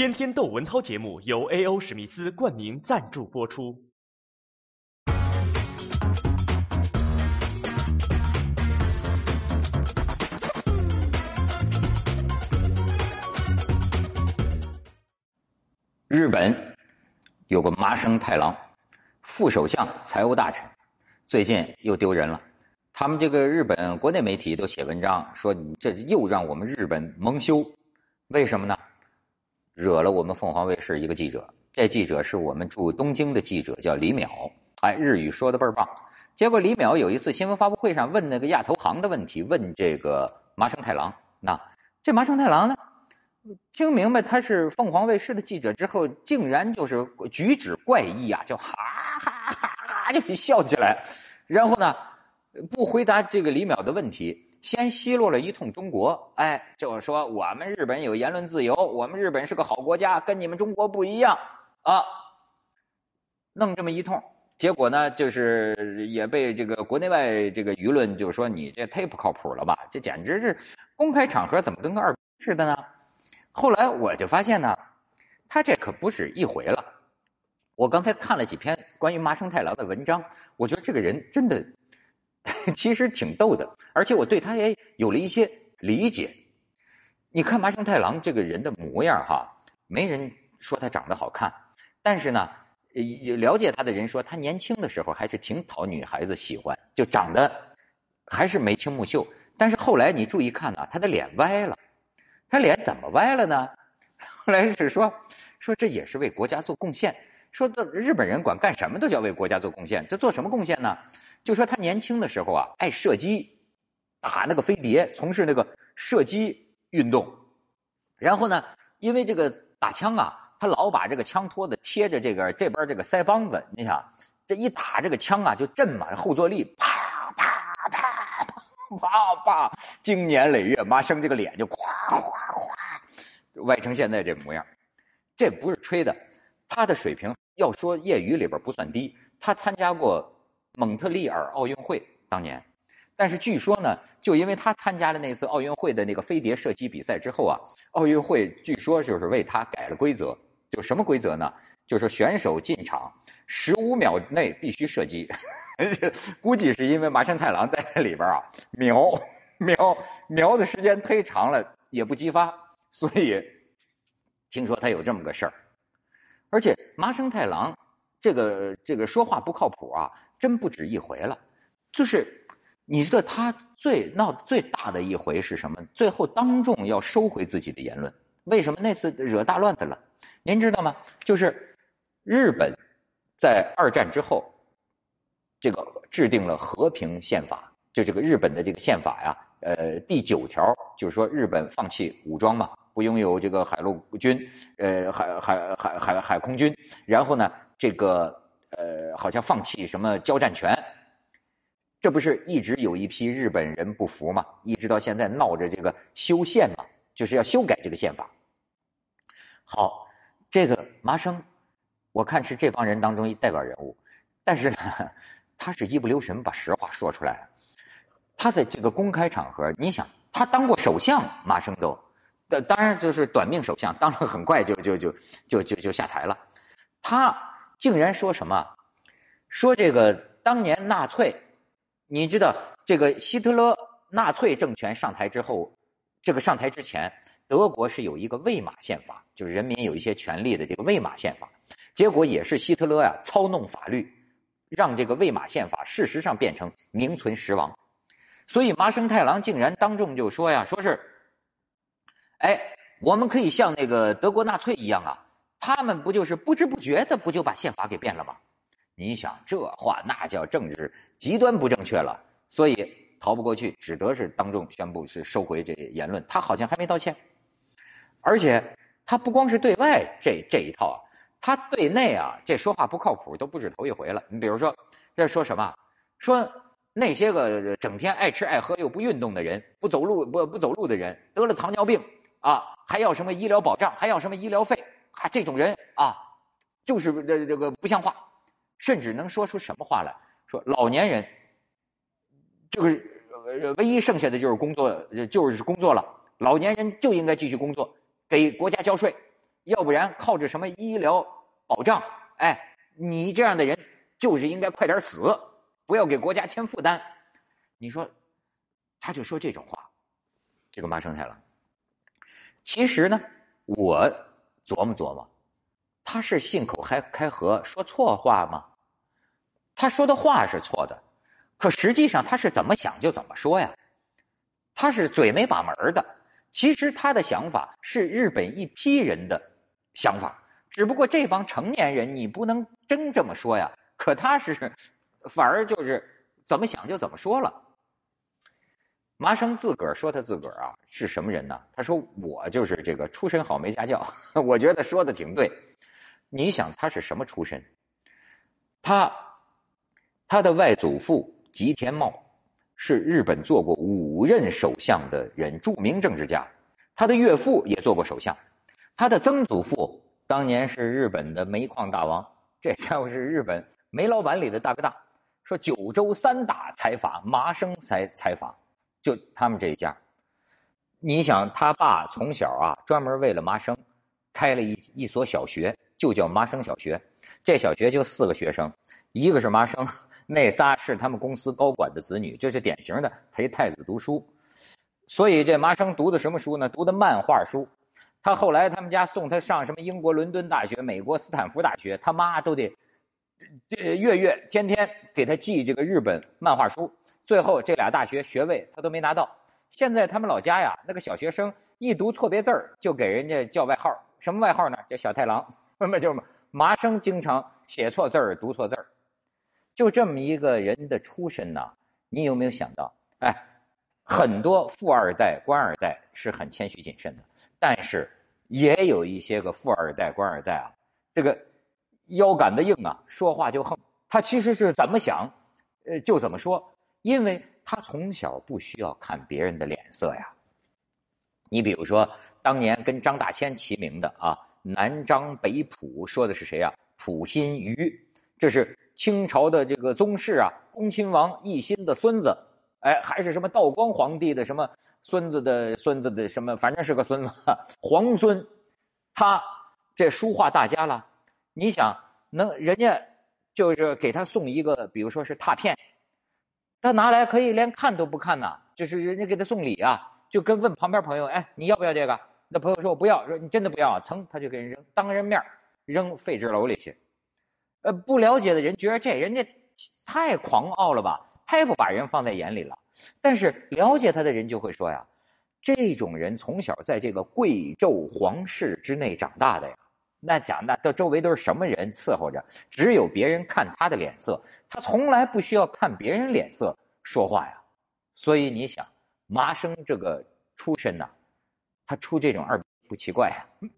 天天窦文涛节目由 A.O. 史密斯冠名赞助播出。日本有个麻生太郎，副首相、财务大臣，最近又丢人了。他们这个日本国内媒体都写文章说，你这又让我们日本蒙羞，为什么呢？惹了我们凤凰卫视一个记者，这记者是我们驻东京的记者，叫李淼，哎，日语说的倍儿棒。结果李淼有一次新闻发布会上问那个亚投行的问题，问这个麻生太郎，那这麻生太郎呢？听明白他是凤凰卫视的记者之后，竟然就是举止怪异啊，就哈哈哈哈就笑起来，然后呢，不回答这个李淼的问题，先奚落了一通中国，哎，就是说我们日本有言论自由，我们日本是个好国家，跟你们中国不一样啊，弄这么一通，结果呢，就是也被这个国内外这个舆论就说你这忒不靠谱了吧，这简直是公开场合怎么跟个二逼似的呢？后来我就发现呢，他这可不是一回了。我刚才看了几篇关于麻生太郎的文章，我觉得这个人真的 其实挺逗的，而且我对他也有了一些理解。你看麻生太郎这个人的模样哈，没人说他长得好看，但是呢，了解他的人说他年轻的时候还是挺讨女孩子喜欢，就长得还是眉清目秀。但是后来你注意看啊，他的脸歪了。他脸怎么歪了呢？后来是说，说这也是为国家做贡献。说日本人管干什么都叫为国家做贡献。这做什么贡献呢？就说他年轻的时候啊，爱射击，打那个飞碟，从事那个射击运动。然后呢，因为这个打枪啊，他老把这个枪托子贴着这个这边这个腮帮子。你想，这一打这个枪啊，就震嘛，后坐力啪啪啪啪。啪啪，经年累月，妈生这个脸就咵咵咵歪成现在这模样。这不是吹的，他的水平要说业余里边不算低。他参加过蒙特利尔奥运会当年，但是据说呢，就因为他参加了那次奥运会的那个飞碟射击比赛之后啊，奥运会据说就是为他改了规则，就什么规则呢？就是选手进场十五秒内必须射击，估计是因为麻生太郎在里边啊瞄瞄瞄的时间忒长了也不激发，所以听说他有这么个事儿。而且麻生太郎这个这个说话不靠谱啊，真不止一回了。就是你知道他最闹最大的一回是什么？最后当众要收回自己的言论，为什么那次惹大乱子了？您知道吗？就是。日本在二战之后，这个制定了和平宪法，就这个日本的这个宪法呀，呃，第九条就是说日本放弃武装嘛，不拥有这个海陆军，呃，海海海海海空军，然后呢，这个呃，好像放弃什么交战权，这不是一直有一批日本人不服吗？一直到现在闹着这个修宪嘛，就是要修改这个宪法。好，这个麻生。我看是这帮人当中一代表人物，但是呢，他是一不留神把实话说出来了。他在这个公开场合，你想，他当过首相，麻生都，当当然就是短命首相，当了很快就就就就就就下台了。他竟然说什么？说这个当年纳粹，你知道这个希特勒纳粹政权上台之后，这个上台之前，德国是有一个魏玛宪法，就是人民有一些权利的这个魏玛宪法。结果也是希特勒呀操弄法律，让这个魏玛宪法事实上变成名存实亡。所以麻生太郎竟然当众就说呀：“说是，哎，我们可以像那个德国纳粹一样啊，他们不就是不知不觉的不就把宪法给变了吗？你想这话那叫政治极端不正确了。所以逃不过去，只得是当众宣布是收回这言论。他好像还没道歉，而且他不光是对外这这一套啊。”他对内啊，这说话不靠谱，都不止头一回了。你比如说，这说什么？说那些个整天爱吃爱喝又不运动的人，不走路不不走路的人，得了糖尿病啊，还要什么医疗保障，还要什么医疗费啊？这种人啊，就是这这个不像话，甚至能说出什么话来？说老年人就是唯一剩下的就是工作，就是工作了。老年人就应该继续工作，给国家交税。要不然靠着什么医疗保障？哎，你这样的人就是应该快点死，不要给国家添负担。你说，他就说这种话，这个麻生太郎。其实呢，我琢磨琢磨，他是信口开开河说错话吗？他说的话是错的，可实际上他是怎么想就怎么说呀？他是嘴没把门的。其实他的想法是日本一批人的想法，只不过这帮成年人你不能真这么说呀。可他是反而就是怎么想就怎么说了。麻生自个儿说他自个儿啊是什么人呢？他说我就是这个出身好没家教。我觉得说的挺对。你想他是什么出身？他他的外祖父吉田茂是日本做过五任首相的人，著名政治家。他的岳父也做过首相。他的曾祖父当年是日本的煤矿大王，这家伙是日本煤老板里的大哥大。说九州三大财阀，麻生财财阀。就他们这一家，你想他爸从小啊，专门为了麻生，开了一一所小学，就叫麻生小学。这小学就四个学生，一个是麻生，那仨是他们公司高管的子女，这是典型的陪太子读书。所以这麻生读的什么书呢？读的漫画书。他后来他们家送他上什么英国伦敦大学、美国斯坦福大学，他妈都得月月天天给他寄这个日本漫画书。最后这俩大学学位他都没拿到，现在他们老家呀，那个小学生一读错别字儿就给人家叫外号，什么外号呢？叫小太郎。那么就是麻生经常写错字儿、读错字儿，就这么一个人的出身呢，你有没有想到？哎，很多富二代、官二代是很谦虚谨慎的，但是也有一些个富二代、官二代啊，这个腰杆子硬啊，说话就横。他其实是怎么想，呃，就怎么说。因为他从小不需要看别人的脸色呀。你比如说，当年跟张大千齐名的啊，南张北溥，说的是谁啊？溥心畬，这是清朝的这个宗室啊，恭亲王奕欣的孙子，哎，还是什么道光皇帝的什么孙子的孙子的什么，反正是个孙子，皇孙。他这书画大家了，你想能人家就是给他送一个，比如说是拓片。他拿来可以连看都不看呐，就是人家给他送礼啊，就跟问旁边朋友，哎，你要不要这个？那朋友说我不要，说你真的不要，噌他就给人扔，当人面扔废纸篓里去。呃，不了解的人觉得这人家太狂傲了吧，太不把人放在眼里了。但是了解他的人就会说呀，这种人从小在这个贵胄皇室之内长大的呀。那讲那都周围都是什么人伺候着？只有别人看他的脸色，他从来不需要看别人脸色说话呀。所以你想，麻生这个出身呐，他出这种二不奇怪呀。